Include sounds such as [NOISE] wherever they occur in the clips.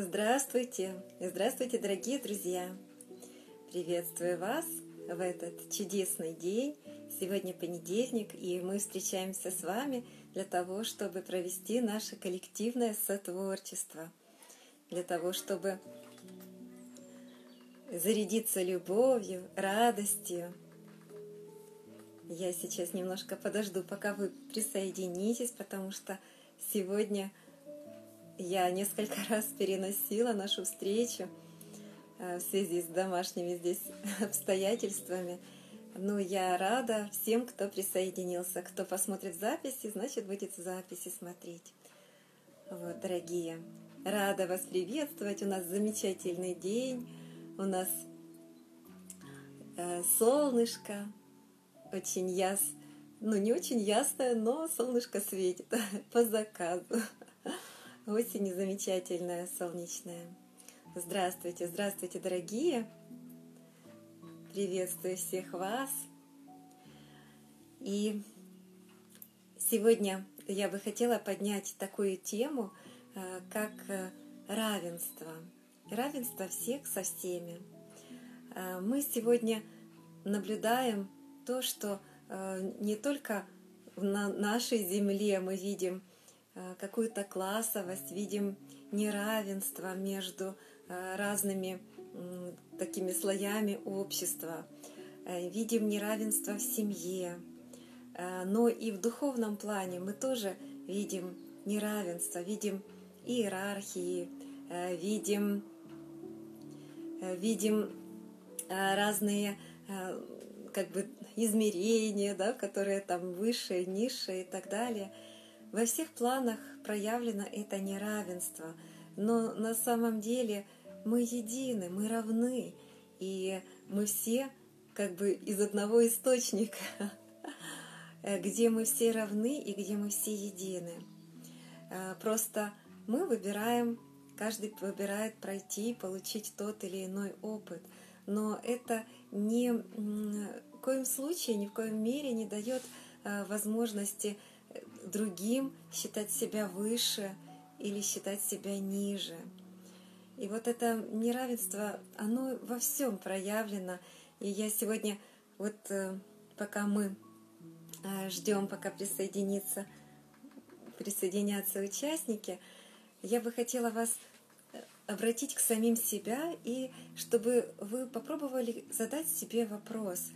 Здравствуйте! Здравствуйте, дорогие друзья! Приветствую вас в этот чудесный день. Сегодня понедельник, и мы встречаемся с вами для того, чтобы провести наше коллективное сотворчество, для того, чтобы зарядиться любовью, радостью. Я сейчас немножко подожду, пока вы присоединитесь, потому что сегодня я несколько [LAUGHS] раз переносила нашу встречу э, в связи с домашними здесь [LAUGHS] обстоятельствами. Но я рада всем, кто присоединился. Кто посмотрит записи, значит, будет в записи смотреть. Вот, дорогие, рада вас приветствовать. У нас замечательный день. У нас э, солнышко, очень ясно, ну не очень ясное, но солнышко светит [LAUGHS] по заказу. Осень замечательная, солнечная. Здравствуйте, здравствуйте, дорогие! Приветствую всех вас! И сегодня я бы хотела поднять такую тему, э, как э, равенство. Равенство всех со всеми. Э, мы сегодня наблюдаем то, что не только на нашей земле мы видим какую-то классовость, видим неравенство между э, разными такими слоями общества, э, видим неравенство в семье, но и в духовном плане мы тоже видим неравенство, видим иерархии, видим, видим разные как бы измерения, да, которые там выше, ниже и так далее – во всех планах проявлено это неравенство, но на самом деле мы едины, мы равны, и мы все как бы из одного источника, [LAUGHS] где мы все равны и где мы все едины. А, просто мы выбираем, каждый выбирает пройти, получить тот или иной опыт, но это ни в коем случае, ни в коем мере не дает а, другим считать себя выше или считать себя ниже. И вот это неравенство, оно во всем проявлено. И я сегодня, вот э, пока мы э, ждем, пока присоединится, присоединятся участники, я бы хотела вас э, обратить к самим себя и чтобы вы попробовали задать себе вопрос,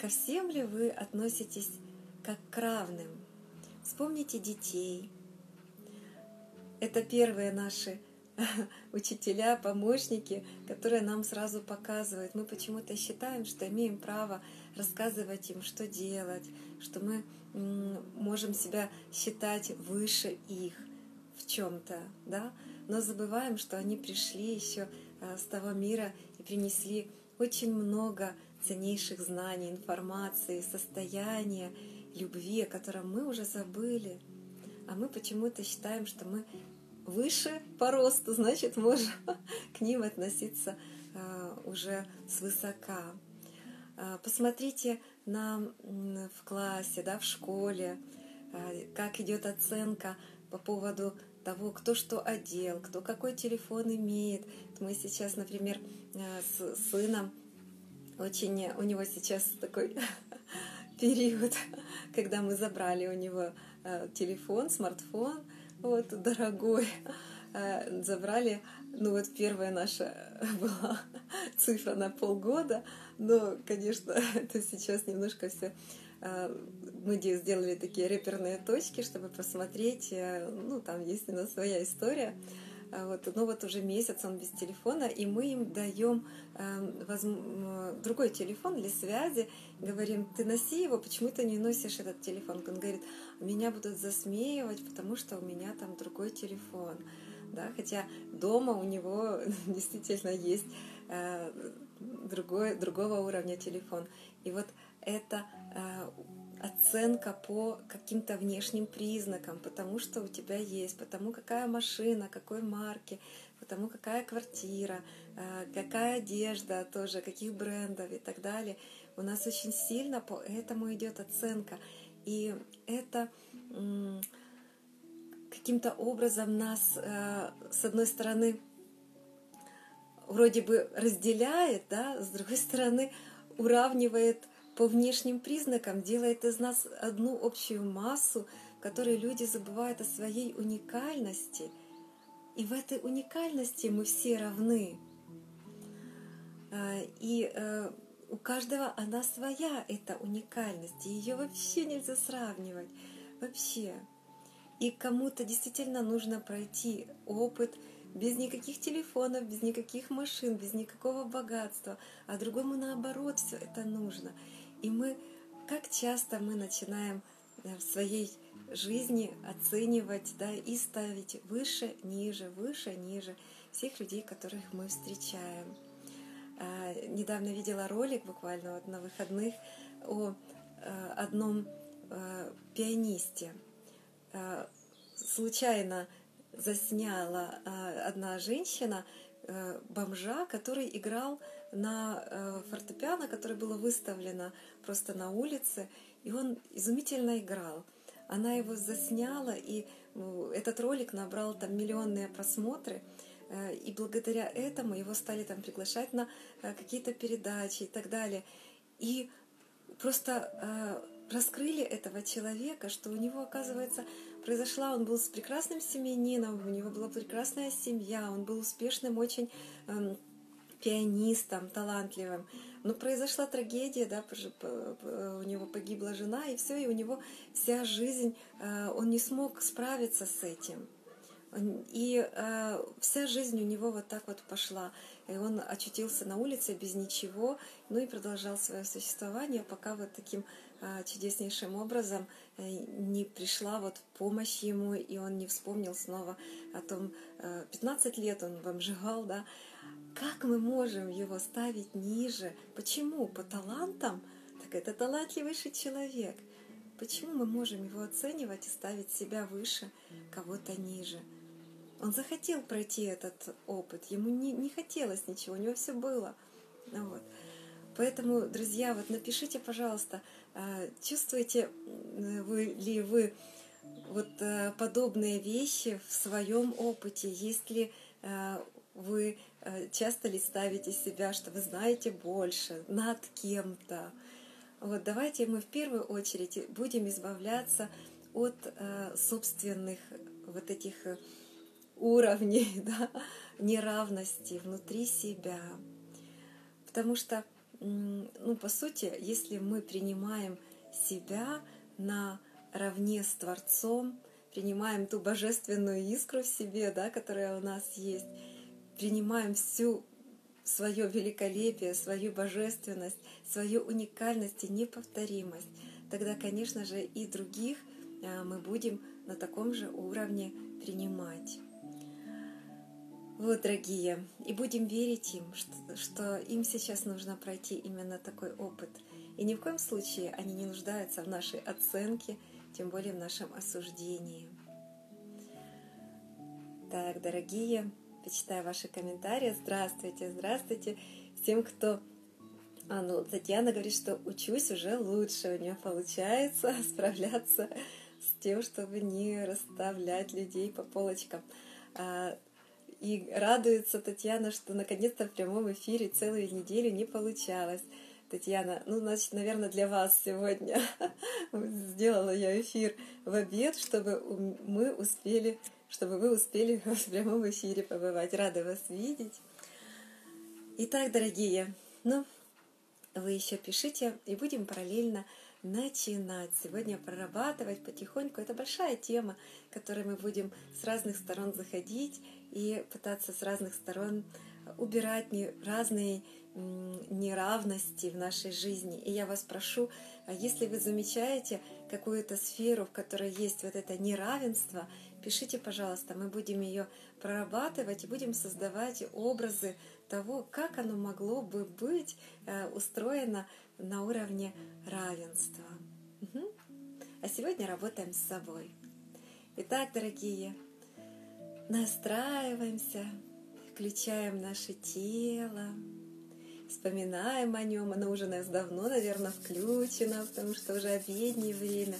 ко всем ли вы относитесь как к равным, Вспомните детей. Это первые наши [LAUGHS] учителя, помощники, которые нам сразу показывают. Мы почему-то считаем, что имеем право рассказывать им, что делать, что мы можем себя считать выше их в чем-то, да? Но забываем, что они пришли еще а, с того мира и принесли очень много ценнейших знаний, информации, состояния любви, о котором мы уже забыли. А мы почему-то считаем, что мы выше по росту, значит, можем [LAUGHS] к ним относиться а, уже свысока. А, посмотрите на, в классе, да, в школе, а, как идет оценка по поводу того, кто что одел, кто какой телефон имеет. Мы сейчас, например, с сыном очень, у него сейчас такой [LAUGHS] период, когда мы забрали у него э, телефон, смартфон, вот, дорогой, э, забрали, ну вот первая наша [LAUGHS] была цифра на полгода, но, конечно, [LAUGHS] это сейчас немножко все э, мы сделали такие реперные точки, чтобы посмотреть, ну, там есть у нас своя история, а вот, ну вот уже месяц он без телефона, и мы им даем э, воз... другой телефон для связи, говорим, ты носи его, почему ты не носишь этот телефон? Он говорит, меня будут засмеивать, потому что у меня там другой телефон. Да? Хотя дома у него [LAUGHS] действительно есть э, другой, другого уровня телефон. И вот это э, оценка по каким-то внешним признакам, потому что у тебя есть, потому какая машина, какой марки, потому какая квартира, э, какая одежда тоже, каких брендов и так далее. У нас очень сильно по этому идет оценка. И это каким-то образом нас, э, с одной стороны, вроде бы разделяет, да, с другой стороны, уравнивает по внешним признакам, делает из нас одну общую массу, в которой люди забывают о своей уникальности. И в этой уникальности мы все равны. И у каждого она своя, эта уникальность, и ее вообще нельзя сравнивать, вообще. И кому-то действительно нужно пройти опыт без никаких телефонов, без никаких машин, без никакого богатства, а другому наоборот все это нужно. И мы, как часто мы начинаем э, в своей жизни оценивать да, и ставить выше, ниже, выше, ниже всех людей, которых мы встречаем. А, недавно видела ролик буквально вот на выходных о а, одном а, пианисте. Случайно засняла одна женщина бомжа, который играл на фортепиано, которое было выставлено просто на улице, и он изумительно играл. Она его засняла, и ну, этот ролик набрал там миллионные просмотры – Э, и благодаря этому его стали там приглашать на э, какие-то передачи и так далее. И просто э, раскрыли этого человека, что у него, оказывается, произошла, он был с прекрасным семьянином, у него была прекрасная семья, он был успешным очень эм, пианистом, талантливым. Но произошла трагедия, да, у него погибла жена, и все, и у него вся жизнь, он не смог справиться с этим. И э, вся жизнь у него вот так вот пошла. И он очутился на улице без ничего, ну и продолжал свое существование, пока вот таким э, чудеснейшим образом э, не пришла вот помощь ему, и он не вспомнил снова о том, э, 15 лет он бомжигал, да, как мы можем его ставить ниже? Почему? По талантам? Так это талантливейший человек. Почему мы можем его оценивать и ставить себя выше, кого-то ниже? Он захотел пройти этот опыт, ему не, не хотелось ничего, у него все было. Вот. Поэтому, друзья, вот напишите, пожалуйста, а, чувствуете вы ли вы вот а, подобные вещи в своем опыте? Есть ли а, вы часто ли ставите себя, что вы знаете больше над кем-то? Вот давайте мы в первую очередь будем избавляться от собственных вот этих уровней [LAUGHS] да, неравности внутри себя. Потому что, ну, по сути, если мы принимаем себя на равне с Творцом, принимаем ту божественную искру в себе, да, которая у нас есть, принимаем всю свое великолепие, свою божественность, свою уникальность и неповторимость, тогда, конечно же, и других а, мы будем на таком же уровне принимать. Вот, дорогие, и будем верить им, что, что им сейчас нужно пройти именно такой опыт. И ни в коем случае они не нуждаются в нашей оценке, тем более в нашем осуждении. Так, дорогие, почитаю ваши комментарии. Здравствуйте, здравствуйте всем, кто... А, ну, Татьяна говорит, что учусь уже лучше, у нее получается [LAUGHS] справляться с тем, чтобы не расставлять людей по полочкам. А, и радуется Татьяна, что наконец-то в прямом эфире целую неделю не получалось. Татьяна, ну, значит, наверное, для вас сегодня [LAUGHS] сделала я эфир в обед, чтобы мы успели, чтобы вы успели [LAUGHS] в прямом эфире побывать. Рада вас видеть. Итак, дорогие, ну, вы еще пишите, и будем параллельно начинать сегодня прорабатывать потихоньку. Это большая тема, которой мы будем с разных сторон заходить и пытаться с разных сторон убирать разные неравности в нашей жизни. И я вас прошу, а если вы замечаете какую-то сферу, в которой есть вот это неравенство, пишите, пожалуйста, мы будем ее прорабатывать и будем создавать образы того, как оно могло бы быть э, устроено на уровне равенства. Угу. А сегодня работаем с собой. Итак, дорогие, настраиваемся, включаем наше тело, вспоминаем о нем. Оно уже у нас давно, наверное, включено, потому что уже обеднее время.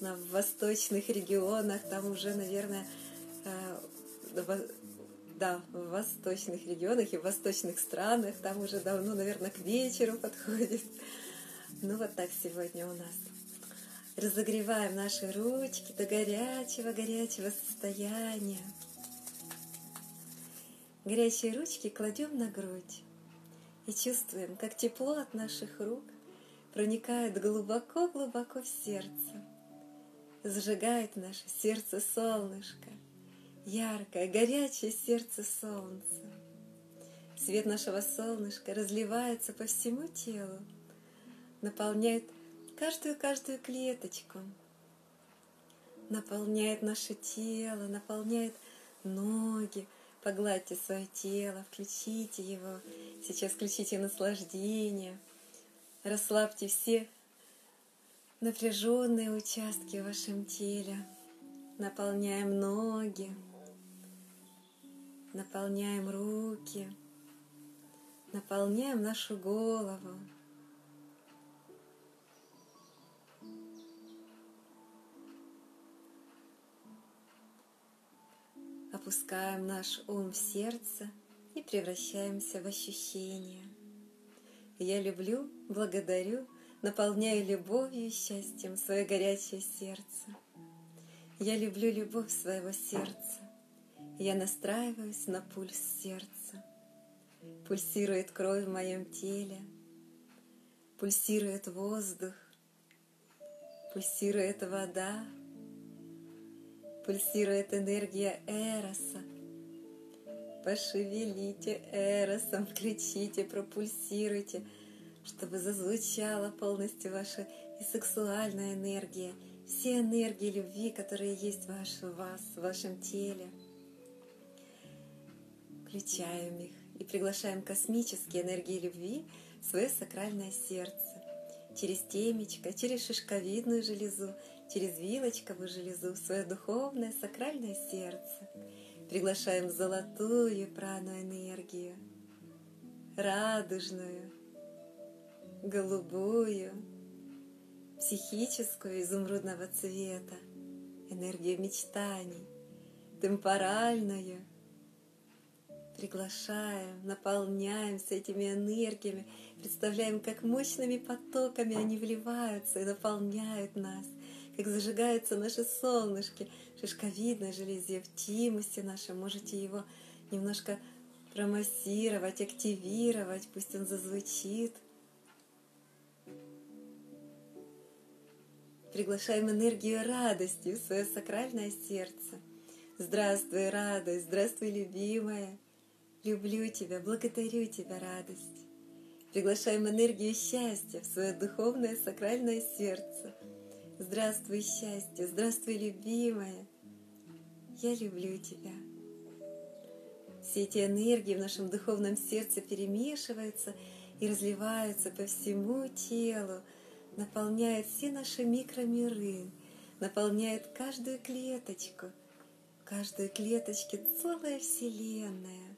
На восточных регионах, там уже, наверное, да, в восточных регионах и в восточных странах, там уже давно, наверное, к вечеру [LAUGHS] подходит. Ну вот так сегодня у нас. Разогреваем наши ручки до горячего-горячего состояния. Горячие ручки кладем на грудь и чувствуем, как тепло от наших рук проникает глубоко-глубоко в сердце, зажигает наше сердце солнышко, яркое, горячее сердце солнца. Свет нашего солнышка разливается по всему телу, наполняет каждую-каждую клеточку, наполняет наше тело, наполняет ноги. Погладьте свое тело, включите его. Сейчас включите наслаждение. Расслабьте все напряженные участки в вашем теле. Наполняем ноги, наполняем руки, наполняем нашу голову. Опускаем наш ум в сердце и превращаемся в ощущения. Я люблю, благодарю, наполняю любовью и счастьем свое горячее сердце. Я люблю любовь своего сердца. Я настраиваюсь на пульс сердца. Пульсирует кровь в моем теле, пульсирует воздух, пульсирует вода, пульсирует энергия Эроса. Пошевелите Эросом, включите, пропульсируйте, чтобы зазвучала полностью ваша и сексуальная энергия, все энергии любви, которые есть в вас, в вашем теле. Включаем их и приглашаем космические энергии любви в свое сакральное сердце через темечко, через шишковидную железу через вилочковую железу в свое духовное сакральное сердце. Приглашаем золотую прану энергию, радужную, голубую, психическую изумрудного цвета, энергию мечтаний, темпоральную. Приглашаем, наполняемся этими энергиями, представляем, как мощными потоками они вливаются и наполняют нас как зажигаются наши солнышки, шишковидной железе, в тимусе нашем. Можете его немножко промассировать, активировать, пусть он зазвучит. Приглашаем энергию радости в свое сакральное сердце. Здравствуй, радость, здравствуй, любимая. Люблю тебя, благодарю тебя, радость. Приглашаем энергию счастья в свое духовное сакральное сердце – Здравствуй, счастье, здравствуй, любимая. Я люблю тебя. Все эти энергии в нашем духовном сердце перемешиваются и разливаются по всему телу, наполняют все наши микромиры, наполняют каждую клеточку. В каждой клеточке целая вселенная.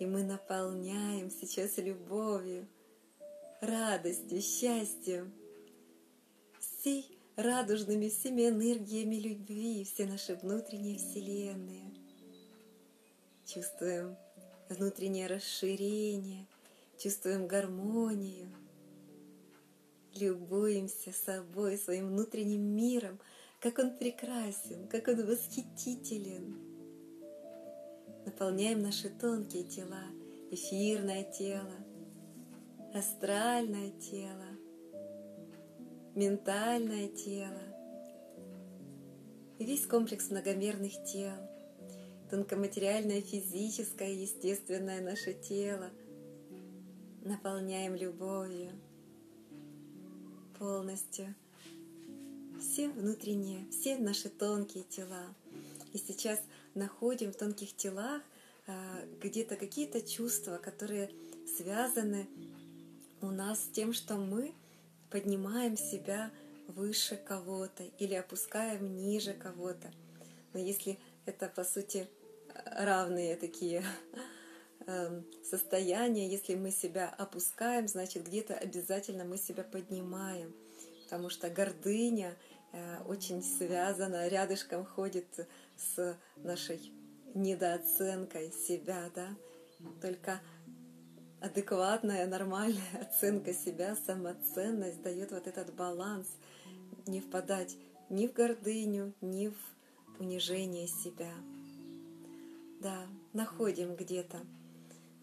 И мы наполняем сейчас любовью, радостью, счастьем, всей радужными всеми энергиями любви, все наши внутренние вселенные. Чувствуем внутреннее расширение, чувствуем гармонию, любуемся собой, своим внутренним миром, как он прекрасен, как он восхитителен. Наполняем наши тонкие тела, эфирное тело, астральное тело, ментальное тело и весь комплекс многомерных тел, тонкоматериальное, физическое, естественное наше тело. Наполняем любовью полностью все внутренние, все наши тонкие тела. И сейчас находим в тонких телах а, где-то какие-то чувства, которые связаны у нас с тем, что мы поднимаем себя выше кого-то или опускаем ниже кого-то. Но если это, по сути, равные такие эм, состояния, если мы себя опускаем, значит где-то обязательно мы себя поднимаем, потому что гордыня — очень связано, рядышком ходит с нашей недооценкой себя, да, только адекватная, нормальная [LAUGHS] оценка себя, самоценность дает вот этот баланс, не впадать ни в гордыню, ни в унижение себя. Да, находим где-то.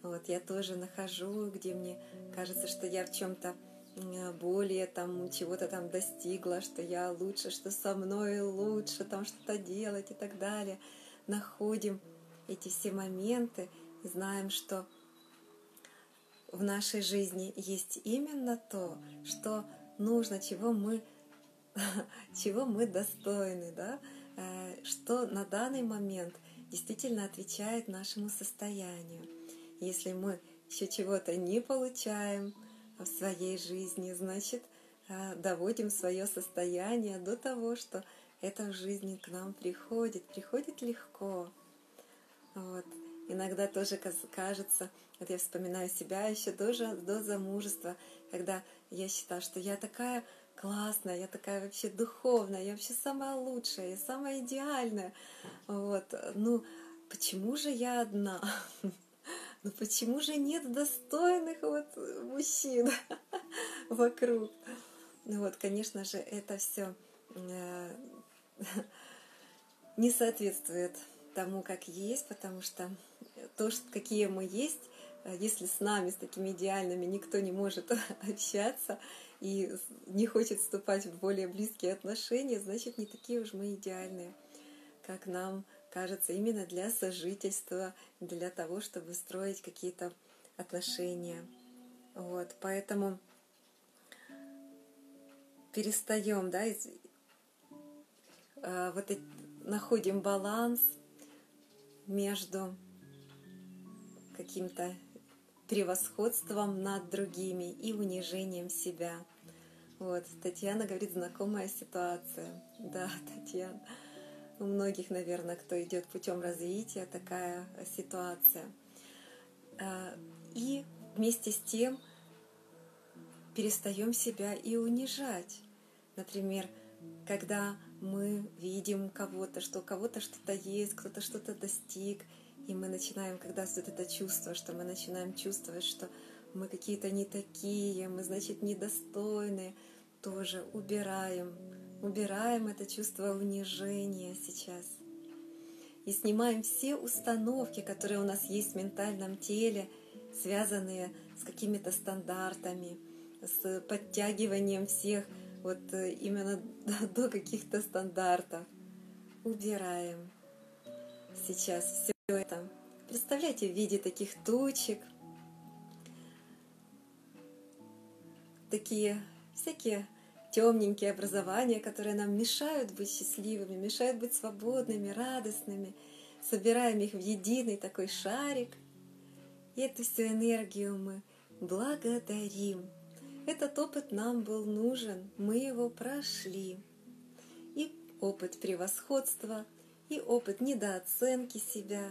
Вот я тоже нахожу, где мне кажется, что я в чем-то более там чего-то там достигла, что я лучше, что со мной лучше там что-то делать и так далее. Находим эти все моменты и знаем, что в нашей жизни есть именно то, что нужно, чего мы, [LAUGHS] чего мы достойны, да? Э, что на данный момент действительно отвечает нашему состоянию. Если мы еще чего-то не получаем в своей жизни, значит, э, доводим свое состояние до того, что это в жизни к нам приходит, приходит легко. Вот. Иногда тоже кажется, вот я вспоминаю себя еще тоже до замужества, когда я считала, что я такая классная, я такая вообще духовная, я вообще самая лучшая, я самая идеальная. Вот. Ну, почему же я одна? [LAUGHS] Ну почему же нет достойных вот мужчин [LAUGHS] вокруг? Ну вот, конечно же, это все э, [LAUGHS] не соответствует тому, как есть, потому что то, какие мы есть, э, если с нами, с такими идеальными, никто не может [LAUGHS] общаться и не хочет вступать в более близкие отношения, значит, не такие уж мы идеальные, как нам кажется, именно для сожительства, для того, чтобы строить какие-то отношения. Вот, поэтому перестаем, да, из, а, вот и, находим баланс между каким-то превосходством над другими и унижением себя. Вот, Татьяна говорит, знакомая ситуация. [LAUGHS] Да, Татьяна. У многих, наверное, кто идет путем развития, такая ситуация. А, и вместе с тем перестаем себя и унижать. Например, когда мы видим кого-то, что у кого-то что-то есть, кто-то что-то достиг, и мы начинаем, когда вот это чувство, что мы начинаем чувствовать, что мы какие-то не такие, мы, значит, недостойные, тоже убираем, убираем это чувство унижения сейчас. И снимаем все установки, которые у нас есть в ментальном теле, связанные с какими-то стандартами, с подтягиванием всех вот э, именно [LAUGHS] до каких-то стандартов. Убираем сейчас все это. Представляете в виде таких тучек, такие всякие темненькие образования, которые нам мешают быть счастливыми, мешают быть свободными, радостными. Собираем их в единый такой шарик. И эту всю энергию мы благодарим. Этот опыт нам был нужен, мы его прошли. И опыт превосходства, и опыт недооценки себя.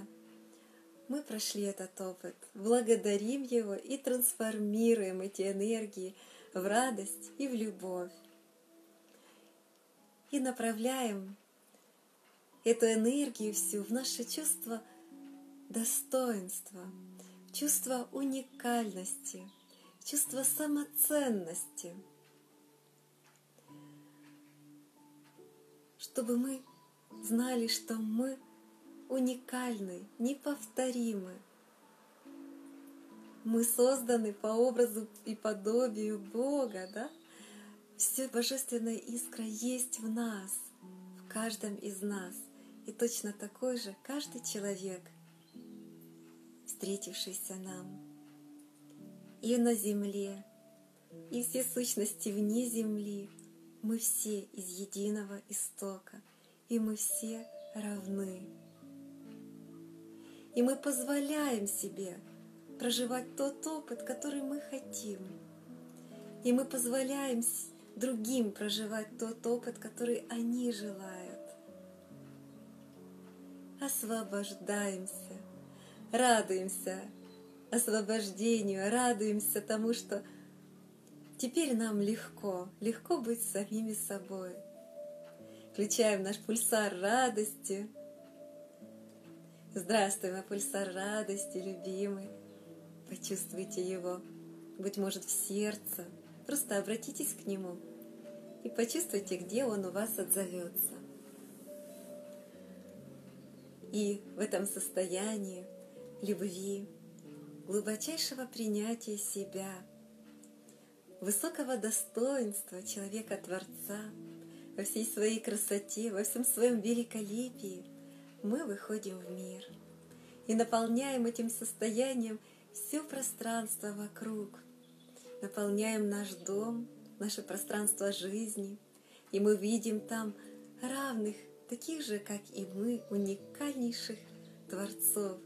Мы прошли этот опыт, благодарим его и трансформируем эти энергии в радость и в любовь. И направляем эту энергию всю в наше чувство достоинства, чувство уникальности – чувство самоценности, чтобы мы знали, что мы уникальны, неповторимы. Мы созданы по образу и подобию Бога, да? Все божественная искра есть в нас, в каждом из нас. И точно такой же каждый человек, встретившийся нам и на земле, и все сущности вне земли. Мы все из единого истока, и мы все равны. И мы позволяем себе проживать тот опыт, который мы хотим. И мы позволяем другим проживать тот опыт, который они желают. Освобождаемся, радуемся освобождению, радуемся тому, что теперь нам легко, легко быть самими собой. Включаем наш пульсар радости. Здравствуй, мой пульсар радости, любимый. Почувствуйте его, быть может, в сердце. Просто обратитесь к нему и почувствуйте, где он у вас отзовется. И в этом состоянии любви, глубочайшего принятия себя, высокого достоинства человека-творца во всей своей красоте, во всем своем великолепии, мы выходим в мир и наполняем этим состоянием все пространство вокруг, наполняем наш дом, наше пространство жизни, и мы видим там равных таких же, как и мы, уникальнейших творцов.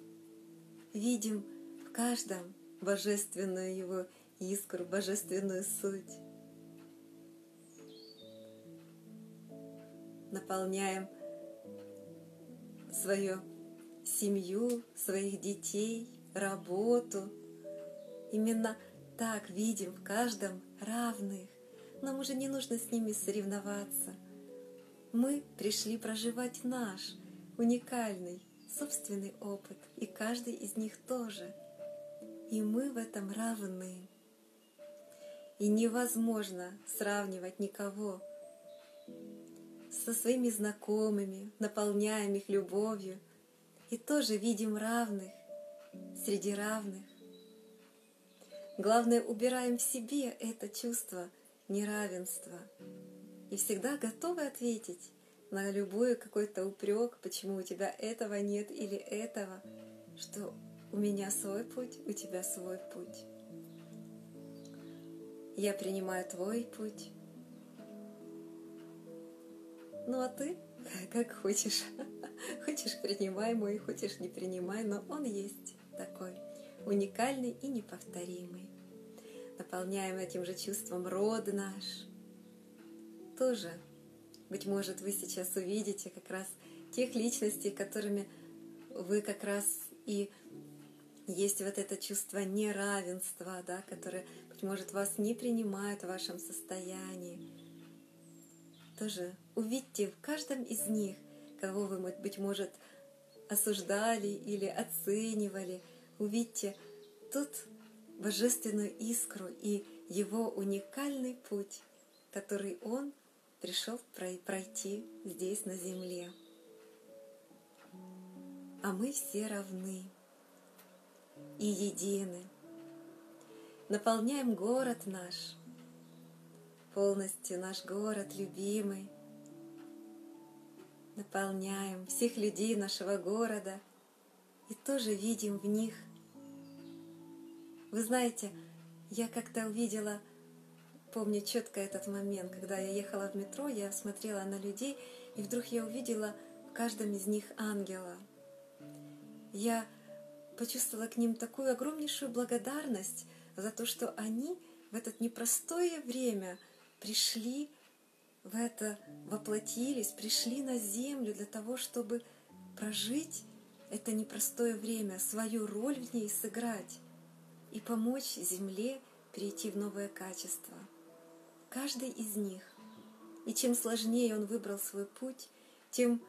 Видим в каждом божественную его искру, божественную суть. Наполняем свою семью, своих детей, работу. Именно так видим в каждом равных. Нам уже не нужно с ними соревноваться – мы пришли проживать наш уникальный собственный опыт, и каждый из них тоже. И мы в этом равны. И невозможно сравнивать никого со своими знакомыми, наполняем их любовью, и тоже видим равных среди равных. Главное, убираем в себе это чувство неравенства – и всегда готовы ответить на любой какой-то упрек, почему у тебя этого нет или этого, что у меня свой путь, у тебя свой путь. Я принимаю твой путь. Ну а ты [LAUGHS] как хочешь. [LAUGHS] Хочешь принимай мой, хочешь не принимай, но он есть такой уникальный и неповторимый. Наполняем этим же чувством род наш – тоже, быть может, вы сейчас увидите как раз тех личностей, которыми вы как раз и есть вот это чувство неравенства, да, которое, быть может, вас не принимают в вашем состоянии. Тоже увидьте в каждом из них, кого вы, быть может, осуждали или оценивали, увидьте тот божественную искру и его уникальный путь, который он пришел пройти здесь, на земле. А мы все равны и едины. Наполняем город наш, полностью наш город любимый. Наполняем всех людей нашего города и тоже видим в них. Вы знаете, я как-то увидела – помню четко этот момент, когда я ехала в метро, я смотрела на людей, и вдруг я увидела в каждом из них ангела. Я почувствовала к ним такую огромнейшую благодарность за то, что они в это непростое время пришли в это, воплотились, пришли на землю для того, чтобы прожить это непростое время, свою роль в ней сыграть и помочь земле перейти в новое качество каждый из них. И чем сложнее он выбрал свой путь, тем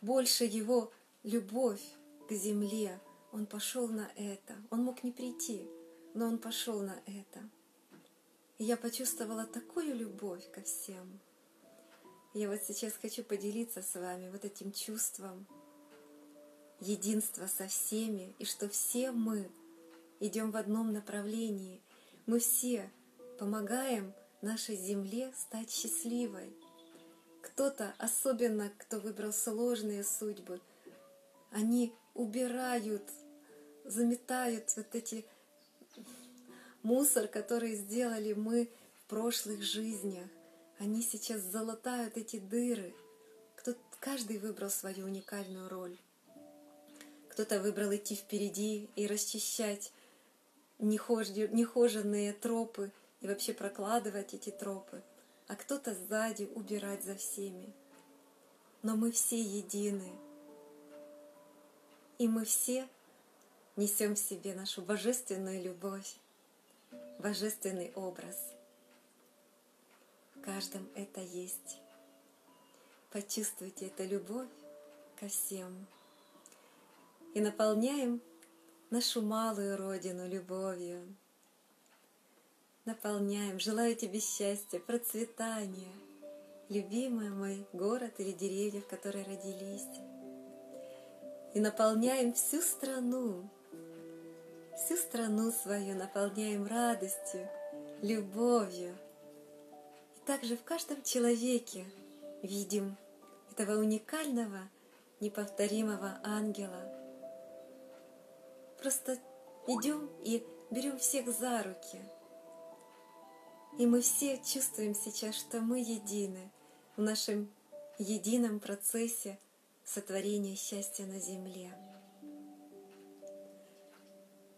больше его любовь к земле. Он пошел на это. Он мог не прийти, но он пошел на это. И я почувствовала такую любовь ко всем. Я вот сейчас хочу поделиться с вами вот этим чувством единства со всеми, и что все мы идем в одном направлении. Мы все помогаем нашей земле стать счастливой. Кто-то, особенно кто выбрал сложные судьбы, они убирают, заметают вот эти мусор, который сделали мы в прошлых жизнях. Они сейчас залатают эти дыры. Кто, каждый выбрал свою уникальную роль. Кто-то выбрал идти впереди и расчищать нехоженные тропы и вообще прокладывать эти тропы, а кто-то сзади убирать за всеми. Но мы все едины, и мы все несем в себе нашу божественную любовь, божественный образ. В каждом это есть. Почувствуйте эту любовь ко всем. И наполняем нашу малую родину любовью. Наполняем. Желаю тебе счастья, процветания. Любимый мой город или деревья, в которые родились. И наполняем всю страну, всю страну свою наполняем радостью, любовью. И также в каждом человеке видим этого уникального, неповторимого ангела. Просто идем и берем всех за руки. И мы все чувствуем сейчас, что мы едины в нашем едином процессе сотворения счастья на земле.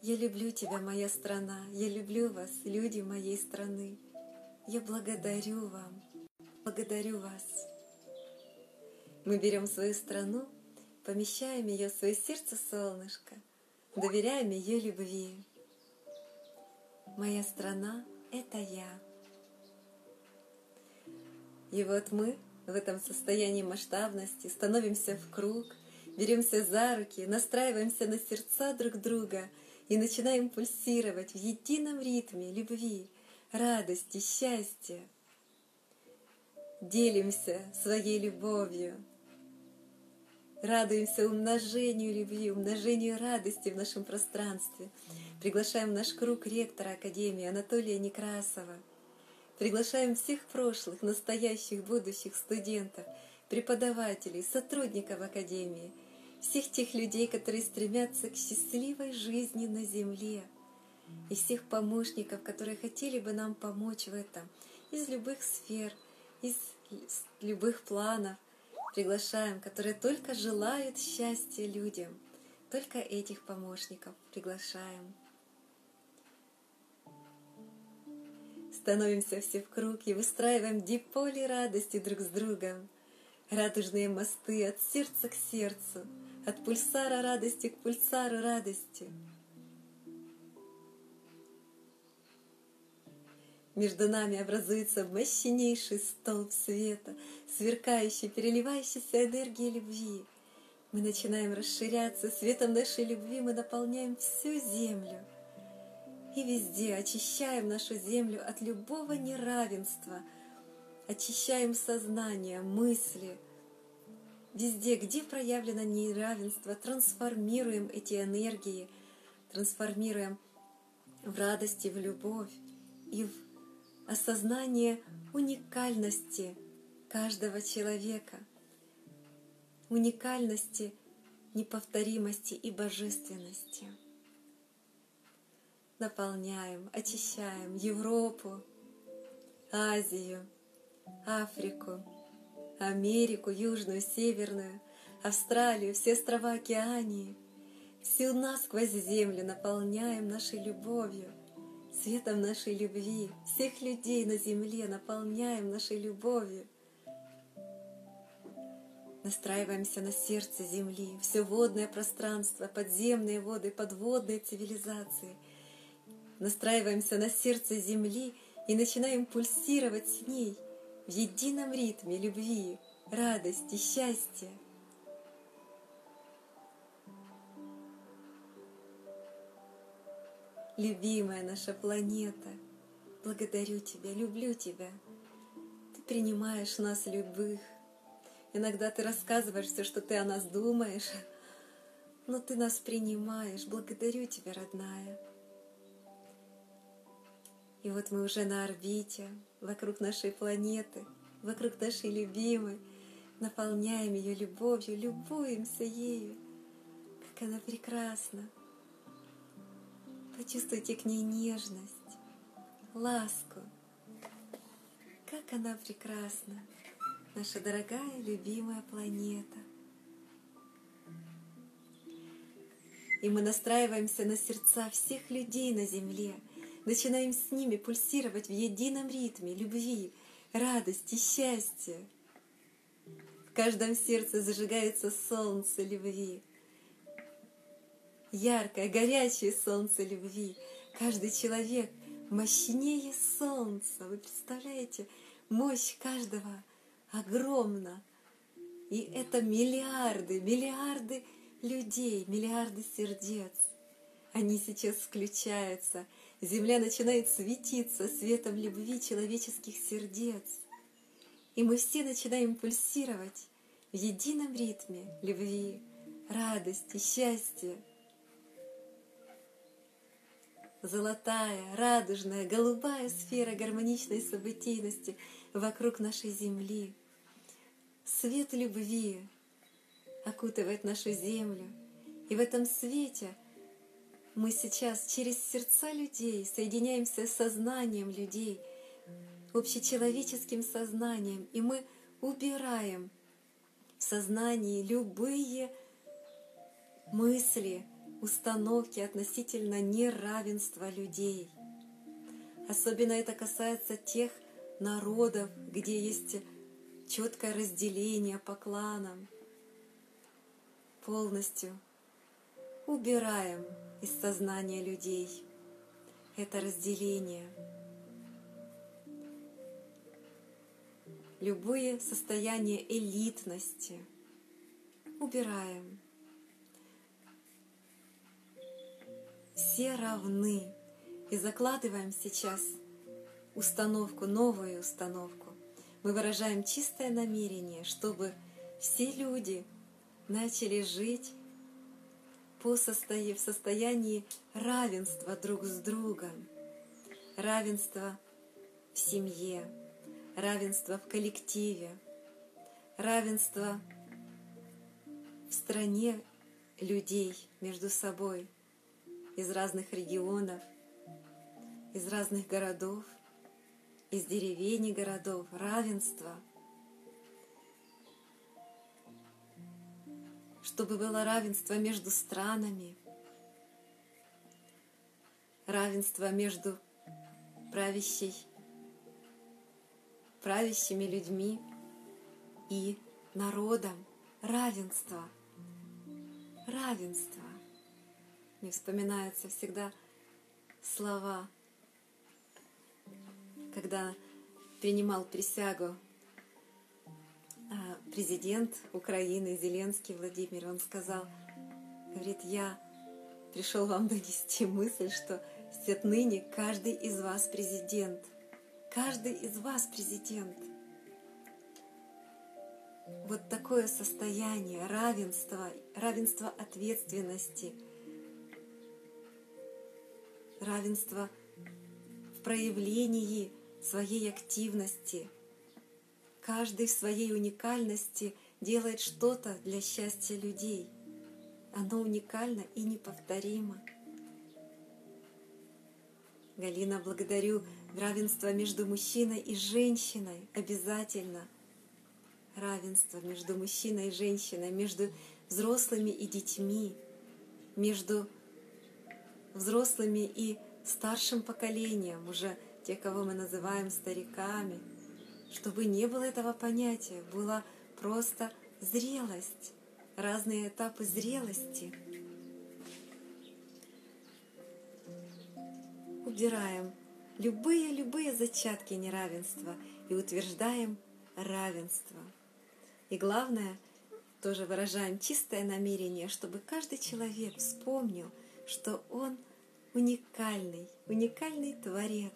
Я люблю тебя, моя страна, я люблю вас, люди моей страны. Я благодарю вам, благодарю вас. Мы берем свою страну, помещаем ее в свое сердце солнышко, доверяем ее любви. Моя страна — это я. И вот мы в этом состоянии масштабности становимся в круг, беремся за руки, настраиваемся на сердца друг друга — и начинаем пульсировать в едином ритме любви, радости, счастья. Делимся своей любовью, радуемся умножению любви, умножению радости в нашем пространстве. Приглашаем в наш круг ректора Академии Анатолия Некрасова. Приглашаем всех прошлых, настоящих, будущих студентов, преподавателей, сотрудников Академии – всех тех людей, которые стремятся к счастливой жизни на земле, и всех помощников, которые хотели бы нам помочь в этом, из любых сфер, из любых планов, приглашаем, которые только желают счастья людям. Только этих помощников приглашаем. Становимся все в круг и выстраиваем диполи радости друг с другом. Радужные мосты от сердца к сердцу — от пульсара радости к пульсару радости. Между нами образуется мощнейший столб света, сверкающий, переливающийся энергией любви. Мы начинаем расширяться, светом нашей любви мы наполняем всю землю. И везде очищаем нашу землю от любого неравенства, очищаем сознание, мысли — Везде, где проявлено неравенство, трансформируем эти энергии, трансформируем в радости, в любовь и в осознание уникальности каждого человека, уникальности, неповторимости и божественности. Наполняем, очищаем Европу, Азию, Африку, Америку, Южную, Северную, Австралию, все острова Океании. Всю насквозь землю наполняем нашей любовью, светом нашей любви. Всех людей на земле наполняем нашей любовью. Настраиваемся на сердце земли, все водное пространство, подземные воды, подводные цивилизации. Настраиваемся на сердце земли и начинаем пульсировать с ней — в едином ритме любви, радости, счастья. Любимая наша планета, благодарю тебя, люблю тебя. Ты принимаешь нас любых. Иногда ты рассказываешь все, что ты о нас думаешь, но ты нас принимаешь. Благодарю тебя, родная. И вот мы уже на орбите, вокруг нашей планеты, вокруг нашей любимой, наполняем ее любовью, любуемся ею, как она прекрасна. Почувствуйте к ней нежность, ласку. Как она прекрасна, наша дорогая, любимая планета. И мы настраиваемся на сердца всех людей на Земле — начинаем с ними пульсировать в едином ритме любви, радости, счастья. В каждом сердце зажигается солнце любви. Яркое, горячее солнце любви. Каждый человек мощнее солнца. Вы представляете, мощь каждого огромна. И это миллиарды, миллиарды людей, миллиарды сердец. Они сейчас включаются. Земля начинает светиться светом любви человеческих сердец. И мы все начинаем пульсировать в едином ритме любви, радости, счастья. Золотая, радужная, голубая сфера гармоничной событийности вокруг нашей Земли. Свет любви окутывает нашу Землю. И в этом свете мы сейчас через сердца людей соединяемся с сознанием людей, общечеловеческим сознанием, и мы убираем в сознании любые мысли, установки относительно неравенства людей. Особенно это касается тех народов, где есть четкое разделение по кланам. Полностью убираем из сознания людей это разделение. Любые состояния элитности убираем. Все равны. И закладываем сейчас установку, новую установку. Мы выражаем чистое намерение, чтобы все люди начали жить по состоя... в состоянии равенства друг с другом, равенства в семье, равенства в коллективе, равенства в стране людей между собой из разных регионов, из разных городов, из деревень и городов, равенство – чтобы было равенство между странами, равенство между правящей, правящими людьми и народом, равенство, равенство. Мне вспоминаются всегда слова, когда принимал присягу президент Украины Зеленский Владимир, он сказал, говорит, я пришел вам донести мысль, что с отныне каждый из вас президент. Каждый из вас президент. Вот такое состояние равенства, равенства ответственности, равенства в проявлении своей активности – Каждый в своей уникальности делает что-то для счастья людей. Оно уникально и неповторимо. Галина, благодарю равенство между мужчиной и женщиной обязательно. Равенство между мужчиной и женщиной, между взрослыми и детьми, между взрослыми и старшим поколением, уже те, кого мы называем стариками – чтобы не было этого понятия, была просто зрелость, разные этапы зрелости. Убираем любые-любые зачатки неравенства и утверждаем равенство. И главное, тоже выражаем чистое намерение, чтобы каждый человек вспомнил, что он уникальный, уникальный творец,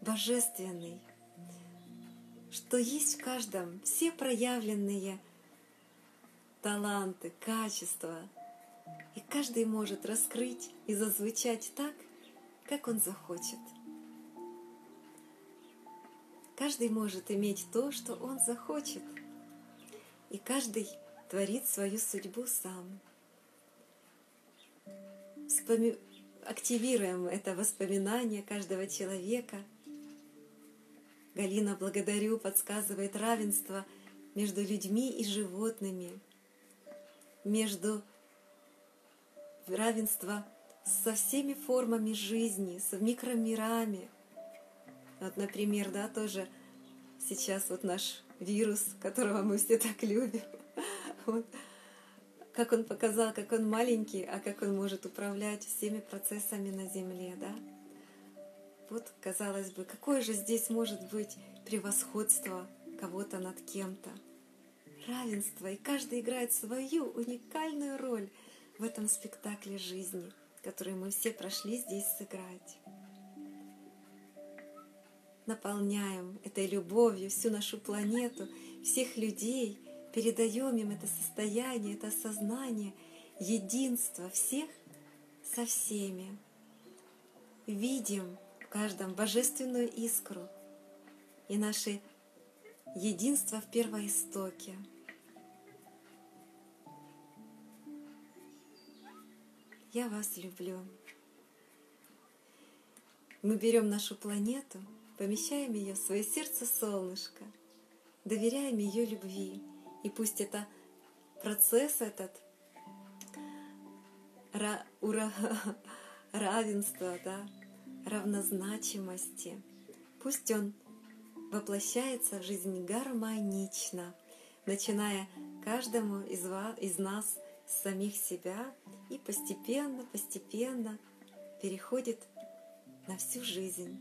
божественный, что есть в каждом все проявленные таланты, качества, и каждый может раскрыть и зазвучать так, как он захочет. Каждый может иметь то, что он захочет, и каждый творит свою судьбу сам. Активируем это воспоминание каждого человека – Галина, благодарю, подсказывает равенство между людьми и животными, между равенство со всеми формами жизни, с микромирами. Вот, например, да, тоже сейчас вот наш вирус, которого мы все так любим, [LAUGHS] вот, как он показал, как он маленький, а как он может управлять всеми процессами на Земле, да? Вот, казалось бы, какое же здесь может быть превосходство кого-то над кем-то? равенство, и каждый играет свою уникальную роль в этом спектакле жизни, который мы все прошли здесь сыграть. Наполняем этой любовью всю нашу планету, всех людей, передаем им это состояние, это осознание единства всех со всеми. Видим в каждом божественную искру и наше единство в первоистоке. Я вас люблю. Мы берем нашу планету, помещаем ее в свое сердце солнышко, доверяем ее любви. И пусть это процесс этот ура, [LAUGHS] равенства, да, равнозначимости, пусть он воплощается в жизнь гармонично, начиная каждому из, вас, из нас с самих себя и постепенно, постепенно переходит на всю жизнь.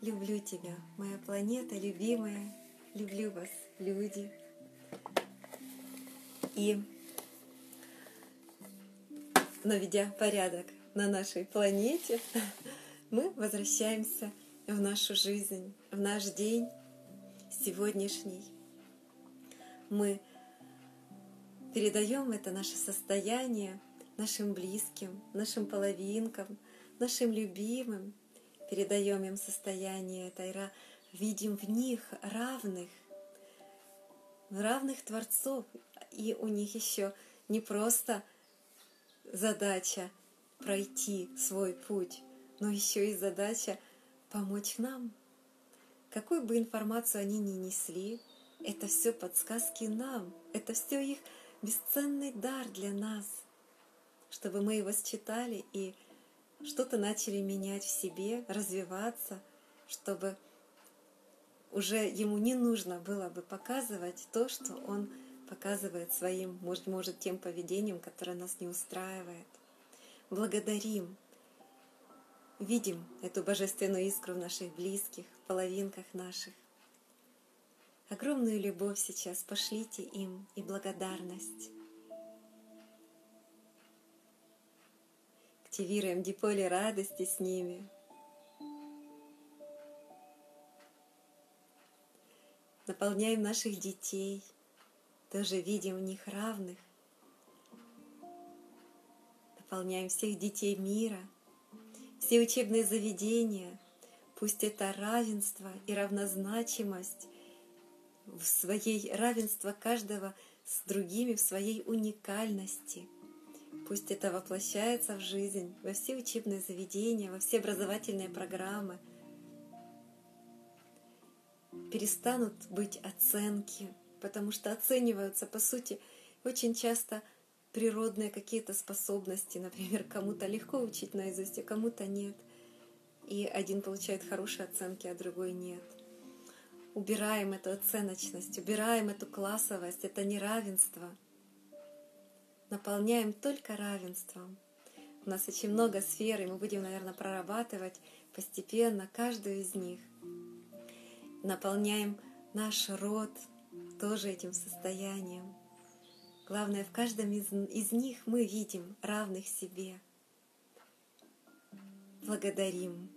Люблю тебя, моя планета любимая, люблю вас, люди. И наведя порядок на нашей планете, [LAUGHS] мы возвращаемся в нашу жизнь, в наш день сегодняшний. Мы передаем это наше состояние нашим близким, нашим половинкам, нашим любимым, передаем им состояние Тайра, видим в них равных, равных творцов, и у них еще не просто задача пройти свой путь, но еще и задача помочь нам. Какую бы информацию они ни несли, это все подсказки нам, это все их бесценный дар для нас, чтобы мы его считали и что-то начали менять в себе, развиваться, чтобы уже ему не нужно было бы показывать то, что он показывает своим, может, может тем поведением, которое нас не устраивает. Благодарим, видим эту божественную искру в наших близких, в половинках наших. Огромную любовь сейчас пошлите им и благодарность. Активируем диполе радости с ними. Наполняем наших детей, тоже видим в них равных. Наполняем всех детей мира, все учебные заведения, пусть это равенство и равнозначимость в своей равенство каждого с другими, в своей уникальности – Пусть это воплощается в жизнь, во все учебные заведения, во все образовательные программы. Перестанут быть оценки, потому что оцениваются, по сути, очень часто природные какие-то способности. Например, кому-то легко учить наизусть, а кому-то нет. И один получает хорошие оценки, а другой нет. Убираем эту оценочность, убираем эту классовость, это неравенство — наполняем только равенством. У нас очень много сфер, и мы будем, наверное, прорабатывать постепенно каждую из них. Наполняем наш род тоже этим состоянием. Главное, в каждом из, из них мы видим равных себе. Благодарим,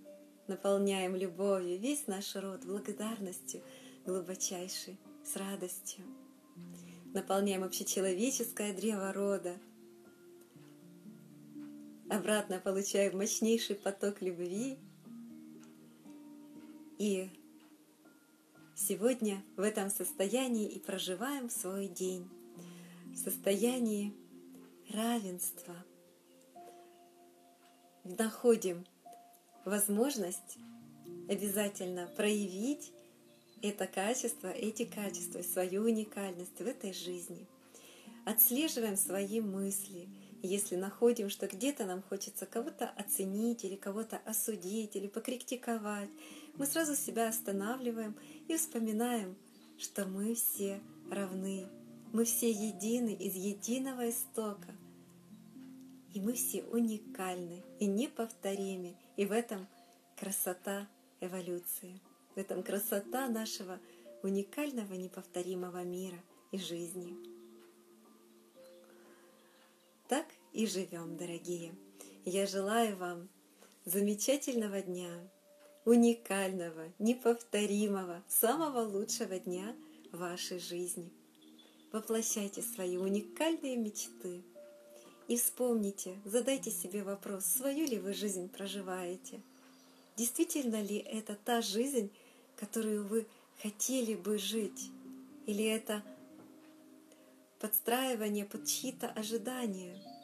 наполняем любовью весь наш род благодарностью глубочайшей, с радостью наполняем общечеловеческое древо рода. Обратно получаем мощнейший поток любви. И сегодня в этом состоянии и проживаем свой день. В состоянии равенства. Находим возможность обязательно проявить это качество, эти качества, свою уникальность в этой жизни. Отслеживаем свои мысли. Если находим, что где-то нам хочется кого-то оценить или кого-то осудить или покритиковать, мы сразу себя останавливаем и вспоминаем, что мы все равны, мы все едины из единого истока. И мы все уникальны и неповторимы. И в этом красота эволюции. В этом красота нашего уникального неповторимого мира и жизни. Так и живем, дорогие. Я желаю вам замечательного дня, уникального, неповторимого, самого лучшего дня вашей жизни. Воплощайте свои уникальные мечты. И вспомните, задайте себе вопрос, свою ли вы жизнь проживаете. Действительно ли это та жизнь, которую вы хотели бы жить? Или это подстраивание под чьи-то ожидания?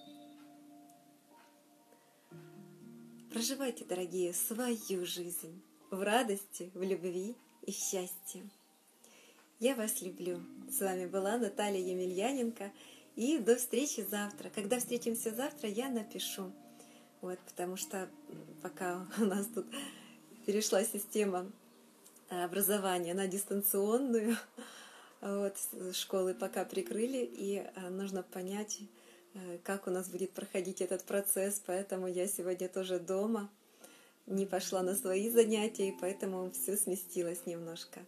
Проживайте, дорогие, свою жизнь в радости, в любви и в счастье. Я вас люблю. С вами была Наталья Емельяненко. И до встречи завтра. Когда встретимся завтра, я напишу. Вот, потому что пока [LAUGHS] у нас тут перешла система образования на дистанционную, [LAUGHS] вот, школы пока прикрыли, и а, нужно понять, Э, как у нас будет проходить этот процесс, поэтому я сегодня тоже дома, не пошла на свои занятия, и поэтому все сместилось немножко.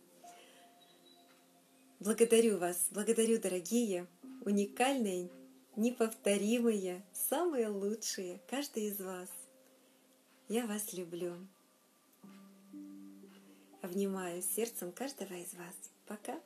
Благодарю вас, благодарю, дорогие, уникальные, неповторимые, самые лучшие, каждый из вас. Я вас люблю. Обнимаю сердцем каждого из вас. Пока.